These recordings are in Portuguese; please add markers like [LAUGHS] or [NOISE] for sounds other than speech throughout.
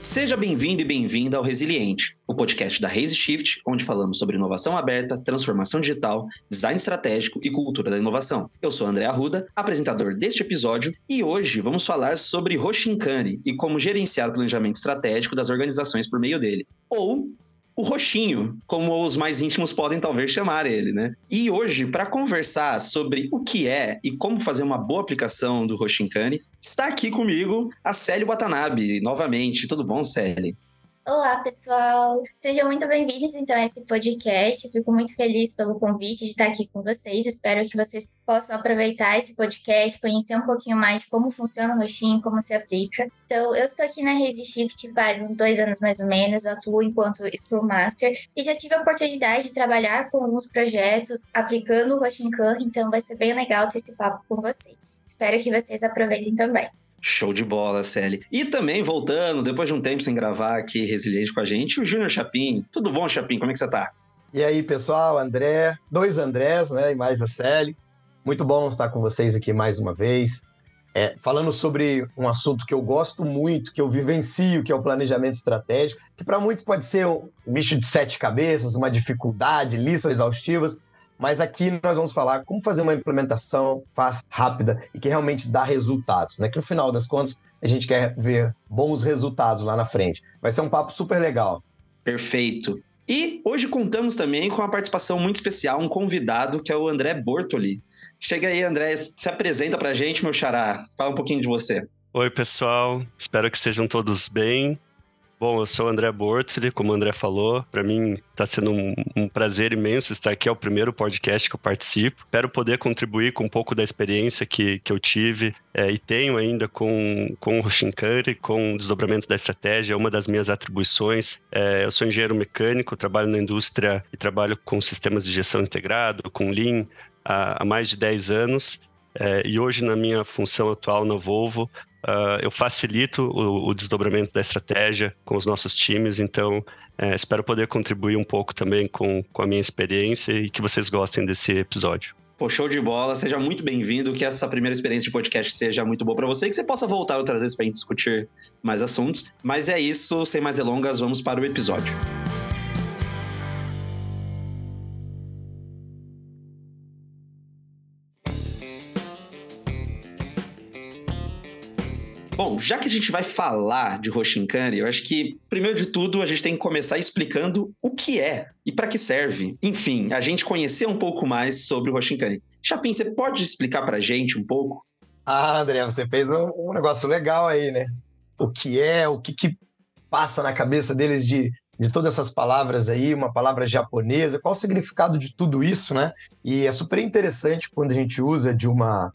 Seja bem-vindo e bem-vinda ao Resiliente, o podcast da Raise Shift, onde falamos sobre inovação aberta, transformação digital, design estratégico e cultura da inovação. Eu sou André Arruda, apresentador deste episódio, e hoje vamos falar sobre Hoshinkane e como gerenciar o planejamento estratégico das organizações por meio dele. Ou o roxinho, como os mais íntimos podem talvez chamar ele, né? E hoje, para conversar sobre o que é e como fazer uma boa aplicação do Roshinkane, está aqui comigo a Célia Watanabe, novamente. Tudo bom, Célia? Olá, pessoal! Sejam muito bem-vindos então a esse podcast. fico muito feliz pelo convite de estar aqui com vocês. Espero que vocês possam aproveitar esse podcast, conhecer um pouquinho mais de como funciona o roxinho, como se aplica. Então, eu estou aqui na Shift faz uns dois anos mais ou menos, atuo enquanto Scrum Master e já tive a oportunidade de trabalhar com alguns projetos aplicando o Roshinkan, então vai ser bem legal ter esse papo com vocês. Espero que vocês aproveitem também. Show de bola, Celi. E também, voltando, depois de um tempo sem gravar aqui Resiliente com a gente, o Júnior Chapim. Tudo bom, Chapim? Como é que você tá? E aí, pessoal, André, dois Andrés, né, e mais a Celi. Muito bom estar com vocês aqui mais uma vez. É, falando sobre um assunto que eu gosto muito, que eu vivencio, que é o planejamento estratégico, que para muitos pode ser um bicho de sete cabeças, uma dificuldade, listas exaustivas, mas aqui nós vamos falar como fazer uma implementação fácil, rápida e que realmente dá resultados, né? Que no final das contas a gente quer ver bons resultados lá na frente. Vai ser um papo super legal. Perfeito. E hoje contamos também com uma participação muito especial, um convidado que é o André Bortoli. Chega aí, André, se apresenta pra gente, meu xará. Fala um pouquinho de você. Oi, pessoal. Espero que sejam todos bem. Bom, eu sou o André Bortoli, como o André falou. Para mim está sendo um, um, prazer imenso estar aqui. É o primeiro podcast que eu participo. Espero poder contribuir com um pouco da experiência que, que eu tive é, e tenho ainda com, com o Roshinkari, com o desdobramento da estratégia. É uma das minhas atribuições. É, eu sou engenheiro mecânico, trabalho na indústria e trabalho com sistemas de gestão integrado, com Lean, há, há mais de 10 anos. É, e hoje, na minha função atual na Volvo, Uh, eu facilito o, o, desdobramento da estratégia com os nossos times, então é, espero poder contribuir um pouco também com, com a minha experiência e que vocês gostem desse episódio. Pô, show de bola, seja muito bem-vindo, que essa primeira experiência de podcast seja muito boa para você e que você possa voltar outras vezes para a gente discutir mais assuntos. Mas é isso, sem mais delongas, vamos para o episódio. Já que a gente vai falar de Hoshinkane, eu acho que, primeiro de tudo, a gente tem que começar explicando o que é e para que serve. Enfim, a gente conhecer um pouco mais sobre o Hoshinkane. Chapin, você pode explicar para a gente um pouco? Ah, André, você fez um, um, negócio legal aí, né? O que é, o que, que passa na cabeça deles de, de todas essas palavras aí, uma palavra japonesa, qual o significado de tudo isso, né? E é super interessante quando a gente usa de uma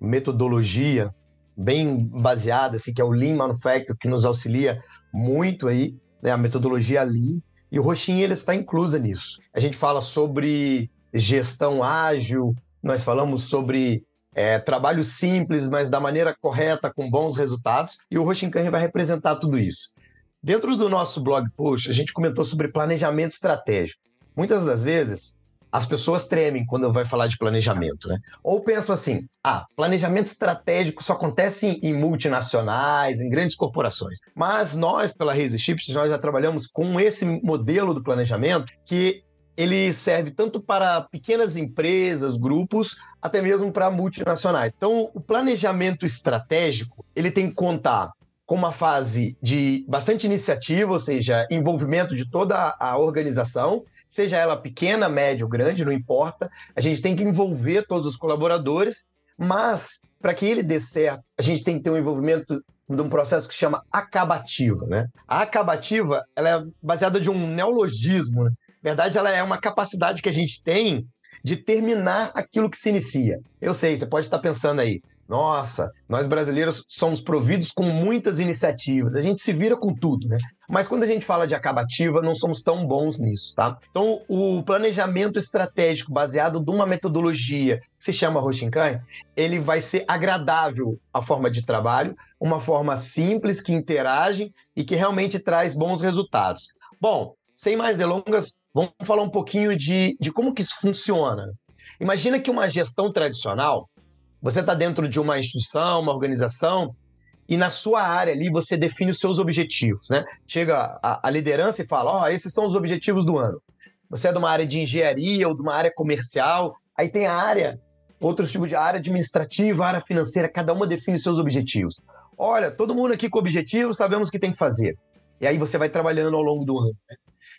metodologia bem baseada, assim, que é o Lean Manufacturing, que nos auxilia muito aí, né, a metodologia Lean, e o Roxinha ele está inclusa nisso. A gente fala sobre gestão ágil, nós falamos sobre é, trabalho simples, mas da maneira correta, com bons resultados, e o Roshinkan vai representar tudo isso. Dentro do nosso blog post, a gente comentou sobre planejamento estratégico. Muitas das vezes, as pessoas tremem quando vai falar de planejamento, né? Ou pensam assim: ah, planejamento estratégico só acontece em, multinacionais, em grandes corporações. Mas nós, pela Resishift, nós já trabalhamos com esse modelo do planejamento que ele serve tanto para pequenas empresas, grupos, até mesmo para multinacionais. Então, o planejamento estratégico, ele tem que contar com uma fase de bastante iniciativa, ou seja, envolvimento de toda a organização, seja ela pequena, média ou grande, não importa. A gente tem que envolver todos os colaboradores, mas para que ele dê certo, a gente tem que ter um envolvimento de um processo que chama acabativa, né? A acabativa, ela é baseada de um neologismo, né? Na verdade, ela é uma capacidade que a gente tem de terminar aquilo que se inicia. Eu sei, você pode estar pensando aí, nossa, nós brasileiros somos providos com muitas iniciativas, a gente se vira com tudo, né? Mas quando a gente fala de acabativa, não somos tão bons nisso, tá? Então, o planejamento estratégico baseado numa metodologia que se chama Roshinkan, ele vai ser agradável à forma de trabalho, uma forma simples que interage e que realmente traz bons resultados. Bom, sem mais delongas, vamos falar um pouquinho de, de como que isso funciona. Imagina que uma gestão tradicional você está dentro de uma instituição, uma organização, e na sua área ali você define os seus objetivos, né? Chega a, a liderança e fala, ó, oh, esses são os objetivos do ano. Você é de uma área de engenharia ou de uma área comercial, aí tem a área, outros tipos de área administrativa, área financeira, cada uma define os seus objetivos. Olha, todo mundo aqui com objetivo, sabemos o que tem que fazer. E aí você vai trabalhando ao longo do ano. Né?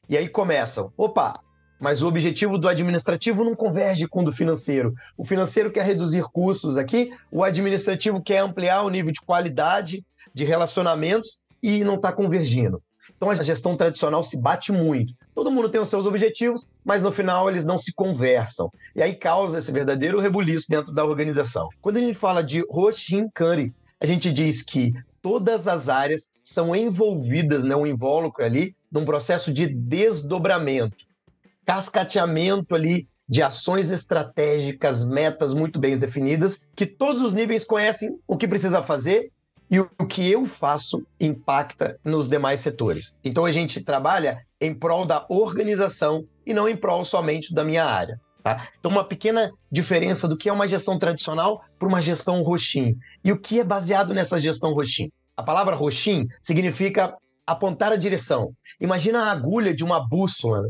E aí começam, opa, mas o objetivo do administrativo não converge com o do financeiro. O financeiro quer reduzir custos aqui, o administrativo quer ampliar o nível de qualidade de relacionamentos e não está convergindo. Então a gestão tradicional se bate muito. Todo mundo tem os seus objetivos, mas no final eles não se conversam. E aí causa esse verdadeiro rebuliço dentro da organização. Quando a gente fala de Roshin Curry, a gente diz que todas as áreas são envolvidas, né, um invólucro ali, num processo de desdobramento, cascateamento ali de ações estratégicas, metas muito bem definidas, que todos os níveis conhecem o que precisa fazer e o que eu faço impacta nos demais setores. Então a gente trabalha em prol da organização e não em prol somente da minha área. Tá? Então, uma pequena diferença do que é uma gestão tradicional para uma gestão roxim. E o que é baseado nessa gestão roxim? A palavra roxim significa apontar a direção. Imagina a agulha de uma bússola.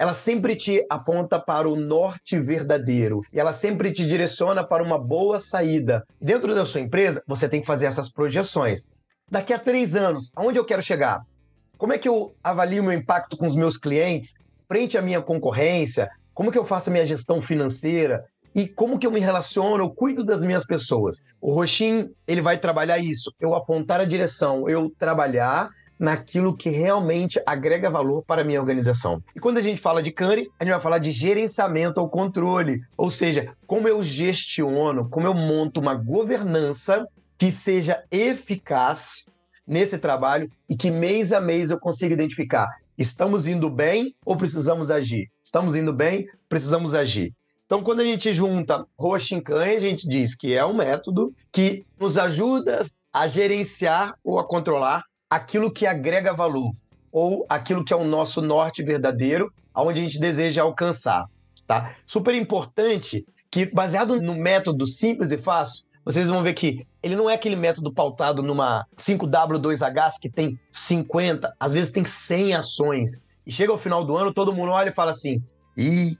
Ela sempre te aponta para o norte verdadeiro e ela sempre te direciona para uma boa saída. Dentro da sua empresa, você tem que fazer essas projeções. Daqui a três anos, aonde eu quero chegar? Como é que eu avalio meu impacto com os meus clientes frente à minha concorrência? Como que eu faço a minha gestão financeira? E como que eu me relaciono, eu cuido das minhas pessoas? O Roxin, ele vai trabalhar isso, eu apontar a direção, eu trabalhar naquilo que realmente agrega valor para a minha organização. E quando a gente fala de CANRE, a gente vai falar de gerenciamento ou controle, ou seja, como eu gestiono, como eu monto uma governança que seja eficaz nesse trabalho e que mês a mês eu consiga identificar Estamos indo bem ou precisamos agir? Estamos indo bem, precisamos agir. Então, quando a gente junta Roshinkan, a gente diz que é um método que nos ajuda a gerenciar ou a controlar aquilo que agrega valor ou aquilo que é o nosso norte verdadeiro, aonde a gente deseja alcançar, tá? Super importante que baseado no método simples e fácil, vocês vão ver que ele não é aquele método pautado numa 5W2H que tem 50, às vezes tem 100 ações. E chega ao final do ano, todo mundo olha e fala assim: e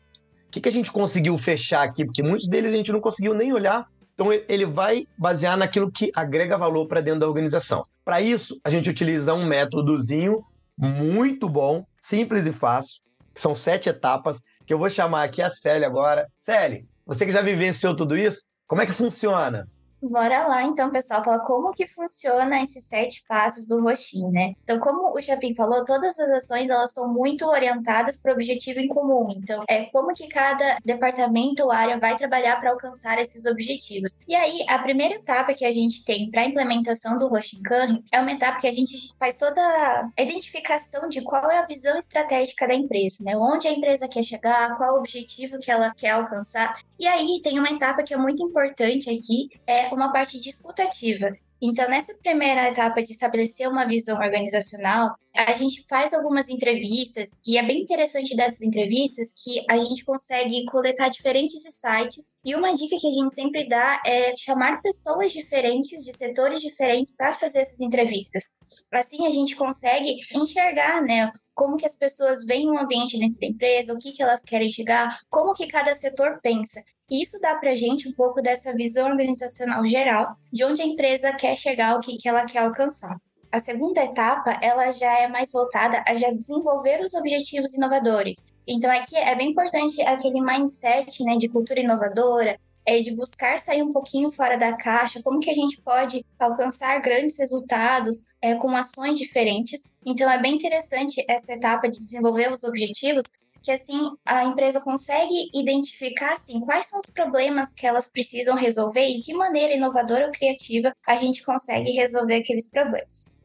o que, que a gente conseguiu fechar aqui? Porque muitos deles a gente não conseguiu nem olhar. Então ele vai basear naquilo que agrega valor para dentro da organização. Para isso, a gente utiliza um métodozinho muito bom, simples e fácil, que são sete etapas, que eu vou chamar aqui a Célia agora. Célia, você que já vivenciou tudo isso, como é que funciona? Bora lá, então, pessoal, falar como que funciona esses sete passos do roxinho, né? Então, como o Chapin falou, todas as ações, elas são muito orientadas para o objetivo em comum. Então, é como que cada departamento ou área vai trabalhar para alcançar esses objetivos. E aí, a primeira etapa que a gente tem para a implementação do Roshinkan é uma etapa que a gente faz toda a identificação de qual é a visão estratégica da empresa, né? Onde a empresa quer chegar, qual o objetivo que ela quer alcançar. E aí, tem uma etapa que é muito importante aqui, é uma parte discutativa. Então, nessa primeira etapa de estabelecer uma visão organizacional, a gente faz algumas entrevistas, e é bem interessante dessas entrevistas que a gente consegue coletar diferentes sites. E uma dica que a gente sempre dá é chamar pessoas diferentes, de setores diferentes, para fazer essas entrevistas. Assim, a gente consegue enxergar, né, como que as pessoas veem o ambiente dentro da empresa, o que, que elas querem chegar, como que cada setor pensa. Isso dá para gente um pouco dessa visão organizacional geral de onde a empresa quer chegar, o que, que ela quer alcançar. A segunda etapa, ela já é mais voltada a já desenvolver os objetivos inovadores. Então aqui é bem importante aquele mindset, né, de cultura inovadora, é de buscar sair um pouquinho fora da caixa, como que a gente pode alcançar grandes resultados é, com ações diferentes. Então é bem interessante essa etapa de desenvolver os objetivos, que assim a empresa consegue identificar assim quais são os problemas que elas precisam resolver e de que maneira inovadora ou criativa a gente consegue resolver aqueles problemas.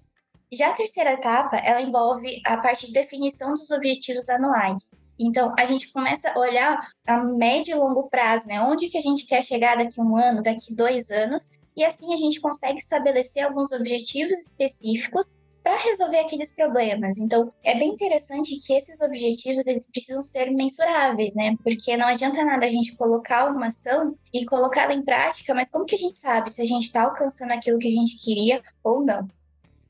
Já a terceira etapa, ela envolve a parte de definição dos objetivos anuais. Então, a gente começa a olhar a médio e longo prazo, né? Onde que a gente quer chegar daqui um ano, daqui dois anos, e assim a gente consegue estabelecer alguns objetivos específicos para resolver aqueles problemas. Então, é bem interessante que esses objetivos eles precisam ser mensuráveis, né? Porque não adianta nada a gente colocar uma ação e colocá-la em prática, mas como que a gente sabe se a gente está alcançando aquilo que a gente queria ou não?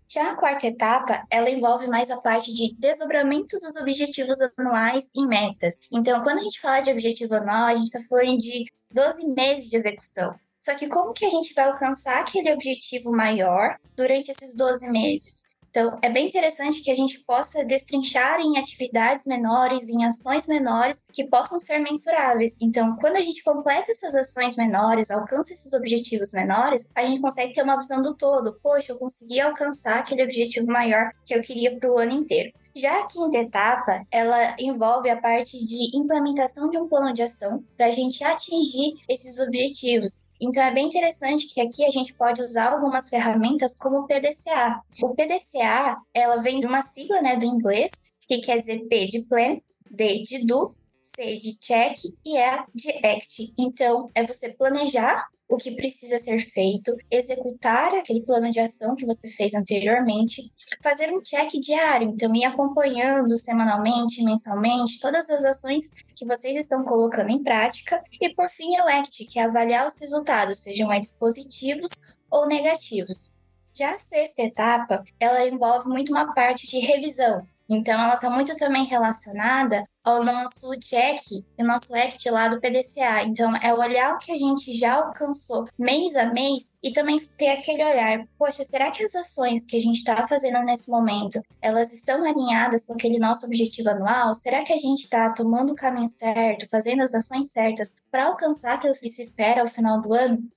Já a quarta etapa, ela envolve mais a parte de desdobramento dos objetivos anuais em metas. Então, quando a gente fala de objetivo anual, a gente está falando de 12 meses de execução. Só que como que a gente vai alcançar aquele objetivo maior durante esses 12 meses? Então, é bem interessante que a gente possa destrinchar em atividades menores, em ações menores que possam ser mensuráveis. Então, quando a gente completa essas ações menores, alcança esses objetivos menores, a gente consegue ter uma visão do todo. Poxa, eu consegui alcançar aquele objetivo maior que eu queria para o ano inteiro. Já a quinta etapa, ela envolve a parte de implementação de um plano de ação para a gente atingir esses objetivos. Então é bem interessante que aqui a gente pode usar algumas ferramentas como o PDCA. O PDCA, ela vem de uma sigla, né, do inglês, que quer dizer P de plan, D de do, C de check e E de act. Então, é você planejar o que precisa ser feito, executar aquele plano de ação que você fez anteriormente, fazer um check diário, então ir acompanhando semanalmente, mensalmente, todas as ações que vocês estão colocando em prática, e por fim o ACT, que é avaliar os resultados, sejam eles positivos ou negativos. Já a sexta etapa, ela envolve muito uma parte de revisão, então, ela está muito também relacionada ao nosso check, o nosso act lá do PDCA. Então, é olhar o que a gente já alcançou mês a mês e também ter aquele olhar, poxa, será que as ações que a gente está fazendo nesse momento, elas estão alinhadas com aquele nosso objetivo anual? Será que a gente está tomando o caminho certo, fazendo as ações certas para alcançar aquilo que se espera ao final do ano?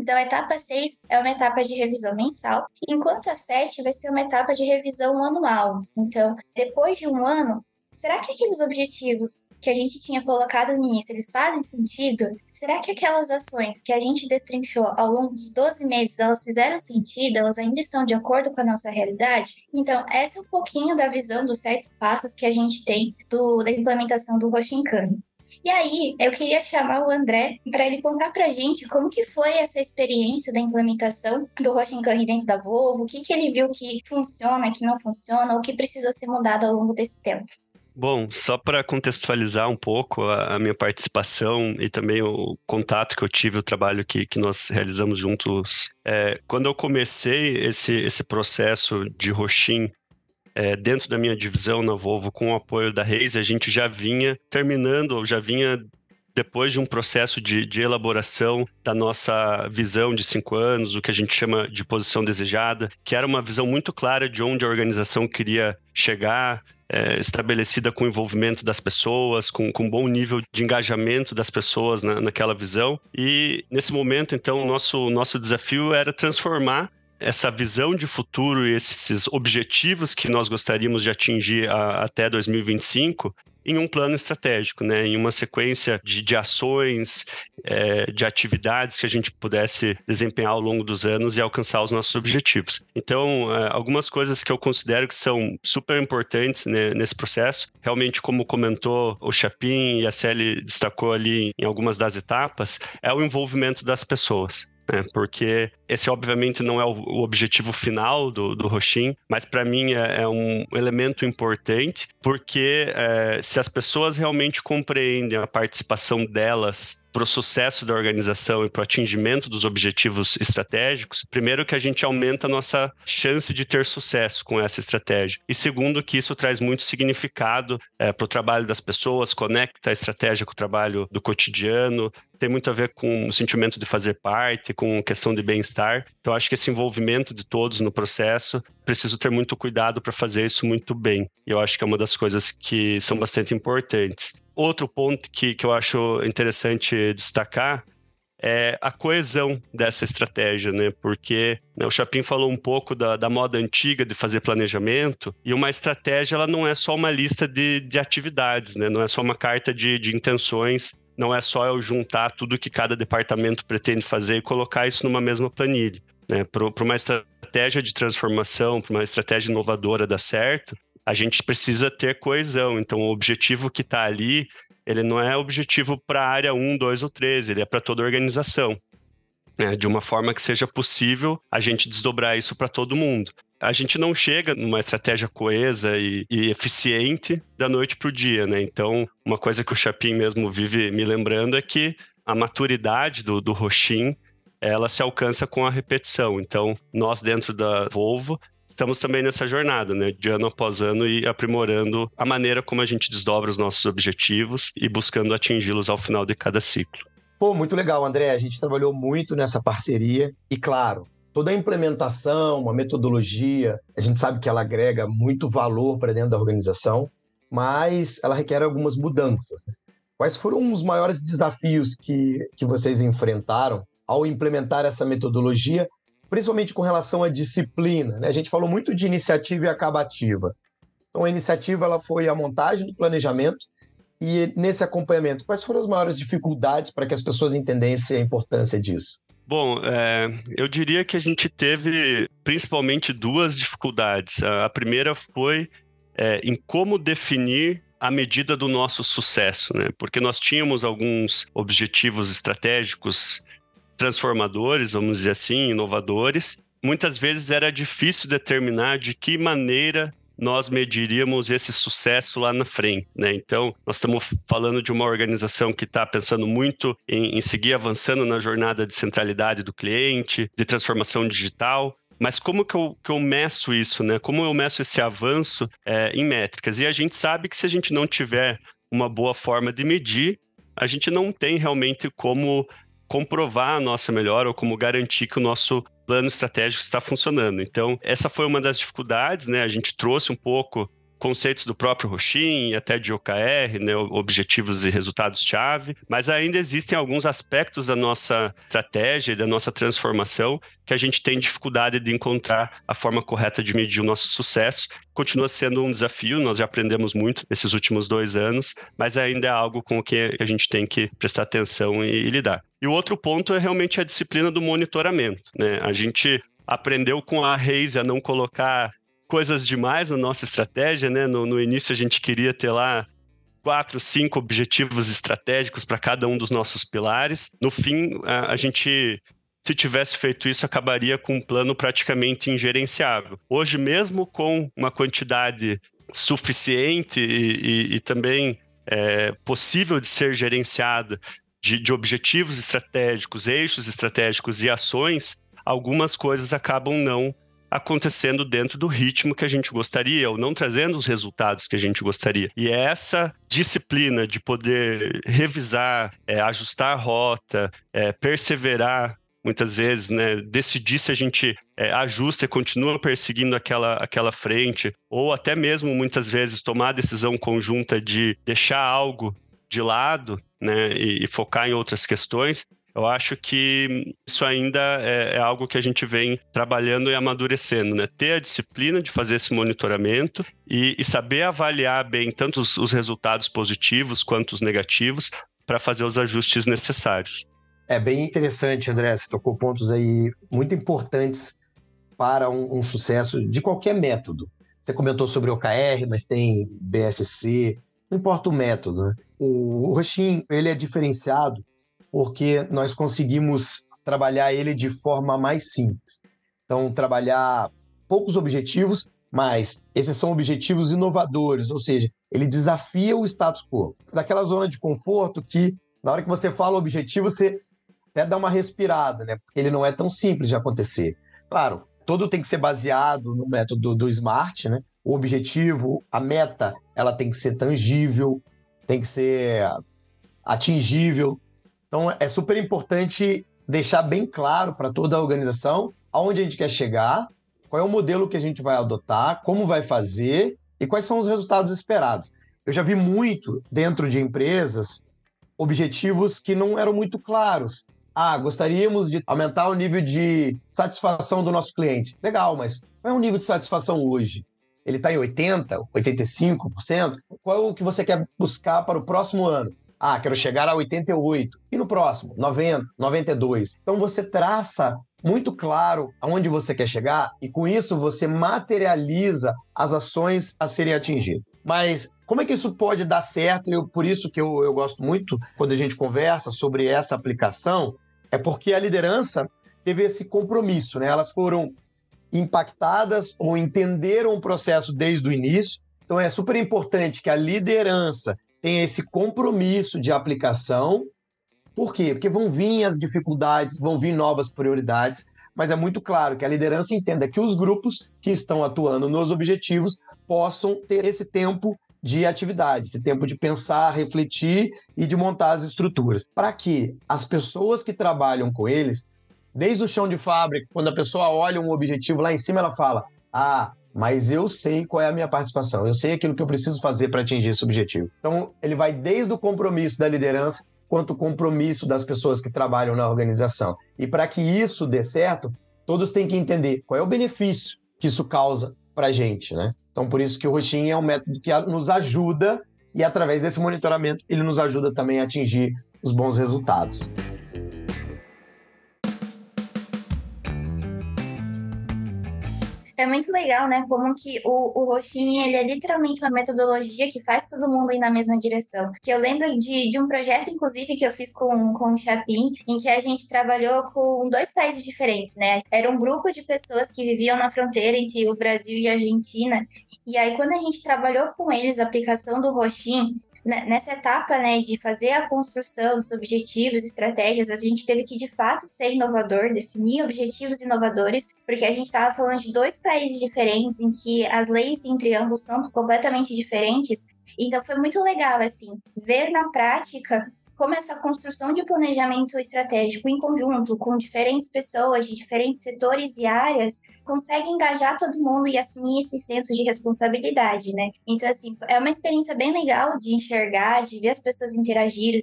Então, a etapa 6 é uma etapa de revisão mensal, enquanto a 7 vai ser uma etapa de revisão anual. Então, depois de um ano, será que aqueles objetivos que a gente tinha colocado no início, eles fazem sentido? Será que aquelas ações que a gente destrinchou ao longo dos 12 meses, elas fizeram sentido? Elas ainda estão de acordo com a nossa realidade? Então, essa é um pouquinho da visão dos sete passos que a gente tem do, da implementação do Roshinkane. E aí, eu queria chamar o André para ele contar para a gente como que foi essa experiência da implementação do Roshinkan dentro da Volvo, o que, que ele viu que funciona, que não funciona, o que precisou ser mudado ao longo desse tempo. Bom, só para contextualizar um pouco a, a, minha participação e também o contato que eu tive, o trabalho que, que nós realizamos juntos. É, quando eu comecei esse, esse processo de Roxin é, dentro da minha divisão na Volvo, com o apoio da Reis, a gente já vinha terminando, ou já vinha depois de um processo de, de, elaboração da nossa visão de cinco anos, o que a gente chama de posição desejada, que era uma visão muito clara de onde a organização queria chegar, é, estabelecida com o envolvimento das pessoas, com, com um bom nível de engajamento das pessoas na, naquela visão. E nesse momento, então, o nosso, nosso desafio era transformar essa visão de futuro e esses objetivos que nós gostaríamos de atingir a, até 2025 em um plano estratégico, né? em uma sequência de, de ações, é, de atividades que a gente pudesse desempenhar ao longo dos anos e alcançar os nossos objetivos. Então, é, algumas coisas que eu considero que são super importantes né, nesse processo, realmente, como comentou o Chapin e a Celi destacou ali em algumas das etapas, é o envolvimento das pessoas né? Porque esse, obviamente, não é o, objetivo final do, do Roxin, mas para mim é, é, um elemento importante, porque é, se as pessoas realmente compreendem a participação delas para o sucesso da organização e para o atingimento dos objetivos estratégicos, primeiro que a gente aumenta a nossa chance de ter sucesso com essa estratégia. E segundo que isso traz muito significado é, para o trabalho das pessoas, conecta a estratégia com o trabalho do cotidiano, tem muito a ver com o sentimento de fazer parte, com questão de bem-estar. Então, acho que esse envolvimento de todos no processo, preciso ter muito cuidado para fazer isso muito bem. E eu acho que é uma das coisas que são bastante importantes. Outro ponto que, que eu acho interessante destacar é a coesão dessa estratégia, né? Porque né, o Chapin falou um pouco da, da, moda antiga de fazer planejamento, e uma estratégia ela não é só uma lista de, de atividades, né? Não é só uma carta de, de intenções não é só eu juntar tudo que cada departamento pretende fazer e colocar isso numa mesma planilha. Né? Para uma estratégia de transformação, para uma estratégia inovadora dar certo, a gente precisa ter coesão. Então, o objetivo que está ali, ele não é objetivo para a área 1, 2 ou 3, ele é para toda a organização. Né? De uma forma que seja possível a gente desdobrar isso para todo mundo. A gente não chega numa estratégia coesa e, e eficiente da noite para o dia, né? Então, uma coisa que o Chapin mesmo vive me lembrando é que a maturidade do, do Roxin ela se alcança com a repetição. Então, nós dentro da Volvo estamos também nessa jornada, né, de ano após ano e aprimorando a maneira como a gente desdobra os nossos objetivos e buscando atingi-los ao final de cada ciclo. Pô, muito legal, André. A gente trabalhou muito nessa parceria e, claro, toda a implementação, uma metodologia, a gente sabe que ela agrega muito valor para dentro da organização, mas ela requer algumas mudanças. Né? Quais foram os maiores desafios que, que vocês enfrentaram ao implementar essa metodologia, principalmente com relação à disciplina? Né? A gente falou muito de iniciativa e acabativa. Então, a iniciativa ela foi a montagem do planejamento e nesse acompanhamento, quais foram as maiores dificuldades para que as pessoas entendessem a importância disso? Bom, é, eu diria que a gente teve principalmente duas dificuldades. A primeira foi é, em como definir a medida do nosso sucesso, né? Porque nós tínhamos alguns objetivos estratégicos transformadores, vamos dizer assim, inovadores. Muitas vezes era difícil determinar de que maneira nós mediríamos esse sucesso lá na frente, né? Então, nós estamos falando de uma organização que está pensando muito em, em seguir avançando na jornada de centralidade do cliente, de transformação digital, mas como que eu, que eu meço isso, né? Como eu meço esse avanço é, em métricas? E a gente sabe que se a gente não tiver uma boa forma de medir, a gente não tem realmente como comprovar a nossa melhora ou como garantir que o nosso plano estratégico está funcionando. Então, essa foi uma das dificuldades, né? A gente trouxe um pouco conceitos do próprio Roxin até de OKR, né, objetivos e resultados-chave, mas ainda existem alguns aspectos da nossa estratégia e da nossa transformação que a gente tem dificuldade de encontrar a forma correta de medir o nosso sucesso. Continua sendo um desafio, nós já aprendemos muito nesses últimos dois anos, mas ainda é algo com o que a gente tem que prestar atenção e, e lidar. E o outro ponto é realmente a disciplina do monitoramento. Né? A gente aprendeu com a Reis a não colocar coisas demais na nossa estratégia, né? No, no início a gente queria ter lá quatro, cinco objetivos estratégicos para cada um dos nossos pilares. No fim, a, a, gente, se tivesse feito isso, acabaria com um plano praticamente ingerenciável. Hoje, mesmo com uma quantidade suficiente e, e, e também é, possível de ser gerenciada de, de objetivos estratégicos, eixos estratégicos e ações, algumas coisas acabam não acontecendo dentro do ritmo que a gente gostaria, ou não trazendo os resultados que a gente gostaria. E é essa disciplina de poder revisar, é, ajustar a rota, é, perseverar muitas vezes, né, decidir se a gente é, ajusta e continua perseguindo aquela, aquela frente, ou até mesmo muitas vezes tomar a decisão conjunta de deixar algo de lado, né, e, e focar em outras questões, eu acho que isso ainda é, é, algo que a gente vem trabalhando e amadurecendo, né? Ter a disciplina de fazer esse monitoramento e, e saber avaliar bem tanto os, os resultados positivos quanto os negativos para fazer os ajustes necessários. É bem interessante, André. Você tocou pontos aí muito importantes para um, um sucesso de qualquer método. Você comentou sobre OKR, mas tem BSC, não importa o método. Né? O, Rushing, ele é diferenciado porque nós conseguimos trabalhar ele de forma mais simples. Então, trabalhar poucos objetivos, mas esses são objetivos inovadores, ou seja, ele desafia o status quo. Daquela zona de conforto que, na hora que você fala o objetivo, você até dá uma respirada, né? Porque ele não é tão simples de acontecer. Claro, todo tem que ser baseado no método do SMART, né? O objetivo, a meta, ela tem que ser tangível, tem que ser atingível, então, é super importante deixar bem claro para toda a organização aonde a gente quer chegar, qual é o modelo que a gente vai adotar, como vai fazer e quais são os resultados esperados. Eu já vi muito dentro de empresas objetivos que não eram muito claros. Ah, gostaríamos de aumentar o nível de satisfação do nosso cliente. Legal, mas qual é o nível de satisfação hoje? Ele está em 80%, 85%? Qual é o que você quer buscar para o próximo ano? Ah, quero chegar a 88. E no próximo? 90, 92. Então você traça muito claro aonde você quer chegar e com isso você materializa as ações a serem atingidas. Mas como é que isso pode dar certo? E por isso que eu, eu gosto muito quando a gente conversa sobre essa aplicação, é porque a liderança teve esse compromisso, né? Elas foram impactadas ou entenderam o processo desde o início. Então é super importante que a liderança tenha esse compromisso de aplicação. Por quê? Porque vão vir as dificuldades, vão vir novas prioridades, mas é muito claro que a liderança entenda que os grupos que estão atuando nos objetivos possam ter esse tempo de atividade, esse tempo de pensar, refletir e de montar as estruturas, para que as pessoas que trabalham com eles, desde o chão de fábrica, quando a pessoa olha um objetivo lá em cima, ela fala: "Ah, mas eu sei qual é a minha participação, eu sei aquilo que eu preciso fazer para atingir esse objetivo". Então, ele vai desde o compromisso da liderança quanto o compromisso das pessoas que trabalham na organização. E para que isso dê certo, todos têm que entender qual é o benefício que isso causa para a gente, né? Então, por isso que o roxinho é um método que nos ajuda e, através desse monitoramento, ele nos ajuda também a atingir os bons resultados. É muito legal, né? Como que o, o roxinho, ele é literalmente uma metodologia que faz todo mundo ir na mesma direção. Que eu lembro de, de um projeto, inclusive, que eu fiz com, com o Chapin, em que a gente trabalhou com dois países diferentes, né? Era um grupo de pessoas que viviam na fronteira entre o Brasil e a Argentina. E aí, quando a gente trabalhou com eles a aplicação do roxinho, nessa etapa né, de fazer a construção dos objetivos, estratégias, a gente teve que de fato ser inovador, definir objetivos inovadores, porque a gente estava falando de dois países diferentes em que as leis entre ambos são completamente diferentes. Então foi muito legal assim ver na prática como essa construção de planejamento estratégico em conjunto com diferentes pessoas de diferentes setores e áreas consegue engajar todo mundo e assumir esse senso de responsabilidade, né? Então, assim, é uma experiência bem legal de enxergar, de ver as pessoas interagirem,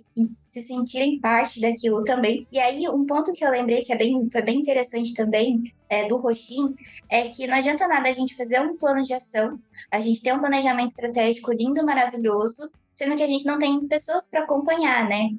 se sentirem parte daquilo também. E aí, um ponto que eu lembrei que é bem, foi bem interessante também é, do Roxin é que não adianta nada a gente fazer um plano de ação, a gente ter um planejamento estratégico lindo, maravilhoso, sendo que a gente não tem pessoas para acompanhar, né?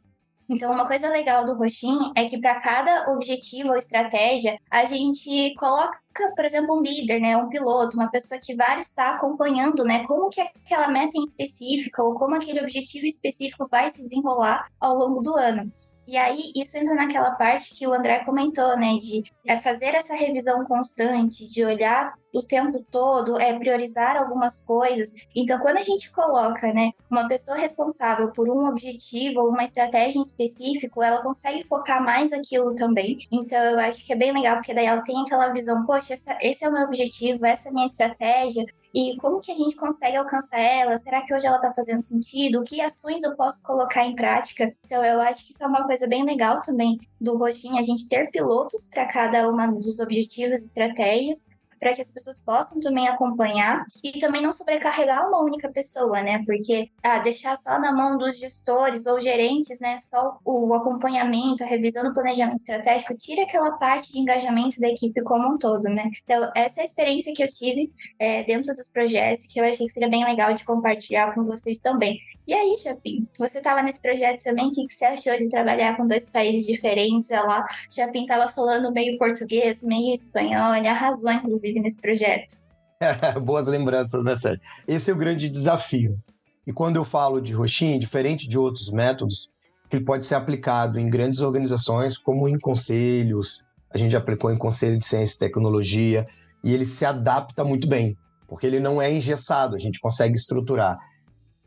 Então, uma coisa legal do Roxin é que para cada objetivo ou estratégia, a gente coloca, por exemplo, um líder, né, um piloto, uma pessoa que vai estar acompanhando, né, como que aquela meta em específica ou como aquele objetivo específico vai se desenrolar ao longo do ano. E aí, isso entra naquela parte que o André comentou, né? De é, fazer essa revisão constante, de olhar o tempo todo, é priorizar algumas coisas. Então, quando a gente coloca, né, uma pessoa responsável por um objetivo ou uma estratégia em específico, ela consegue focar mais aquilo também. Então, eu acho que é bem legal, porque daí ela tem aquela visão, poxa, essa, esse é o meu objetivo, essa é a minha estratégia, e como que a gente consegue alcançar ela? Será que hoje ela está fazendo sentido? Que ações eu posso colocar em prática? Então, eu acho que isso é uma coisa bem legal também do Roxinho, a gente ter pilotos para cada uma dos objetivos e estratégias, para que as pessoas possam também acompanhar e também não sobrecarregar uma única pessoa, né? Porque ah, deixar só na mão dos gestores ou gerentes, né? Só o acompanhamento, a revisão do planejamento estratégico, tira aquela parte de engajamento da equipe como um todo, né? Então, essa é a experiência que eu tive é, dentro dos projetos, que eu achei que seria bem legal de compartilhar com vocês também. E aí, Chapin, você estava nesse projeto também, o que, você achou de trabalhar com dois países diferentes? Lá, Chapin estava falando meio português, meio espanhol, ele arrasou, inclusive, nesse projeto. [LAUGHS] Boas lembranças, né, Sérgio? Esse é o grande desafio. E quando eu falo de roxinha, diferente de outros métodos, ele pode ser aplicado em grandes organizações, como em conselhos, a gente aplicou em conselho de ciência e tecnologia, e ele se adapta muito bem, porque ele não é engessado, a gente consegue estruturar.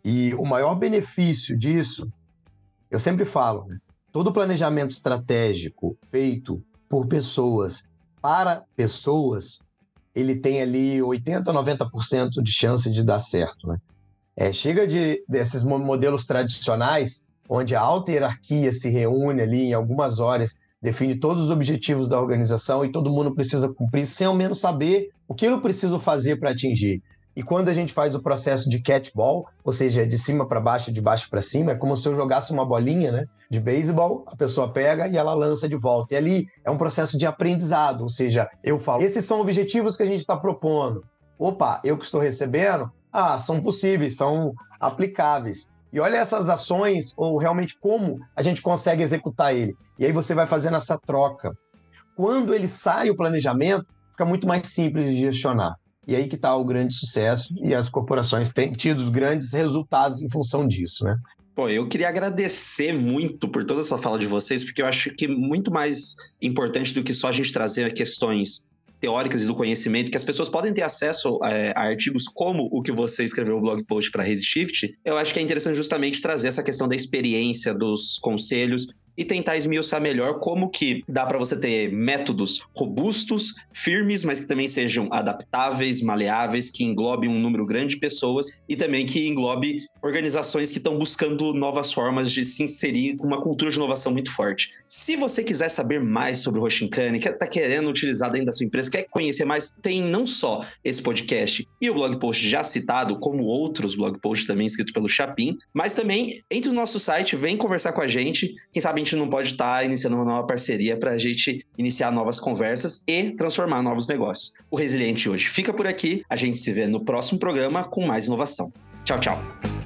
E o maior benefício disso, eu sempre falo, todo planejamento estratégico feito por pessoas para pessoas, ele tem ali 80, 90% de chance de dar certo. Né? É, chega de desses modelos tradicionais, onde a alta hierarquia se reúne ali em algumas horas, define todos os objetivos da organização e todo mundo precisa cumprir, sem ao menos saber o que eu preciso fazer para atingir. E quando a gente faz o processo de catchball, ou seja, de cima para baixo, de baixo para cima, é como se eu jogasse uma bolinha né, de beisebol, a pessoa pega e ela lança de volta. E ali é um processo de aprendizado, ou seja, eu falo, esses são objetivos que a gente está propondo. Opa, eu que estou recebendo, ah, são possíveis, são aplicáveis. E olha essas ações, ou realmente como a gente consegue executar ele. E aí você vai fazendo essa troca. Quando ele sai o planejamento, fica muito mais simples de gestionar. E aí que está o grande sucesso e as corporações têm tido grandes resultados em função disso, né? Pô, eu queria agradecer muito por toda essa fala de vocês, porque eu acho que muito mais importante do que só a gente trazer questões teóricas e do conhecimento, que as pessoas podem ter acesso é, a artigos como o que você escreveu no blog post para Resishift, eu acho que é interessante justamente trazer essa questão da experiência, dos conselhos e tentar esmiuçar melhor como que dá para você ter métodos robustos, firmes, mas que também sejam adaptáveis, maleáveis, que englobem um número grande de pessoas e também que englobe organizações que estão buscando novas formas de se inserir com uma cultura de inovação muito forte. Se você quiser saber mais sobre o Roshinkane, que está querendo utilizar dentro da sua empresa, quer conhecer mais, tem não só esse podcast e o blog post já citado, como outros blog posts também escritos pelo Chapin, mas também entre no nosso site, vem conversar com a gente, quem sabe a gente não pode estar tá iniciando uma nova parceria para a gente iniciar novas conversas e transformar novos negócios. O Resiliente hoje fica por aqui, a gente se vê no próximo programa com mais inovação. Tchau, tchau.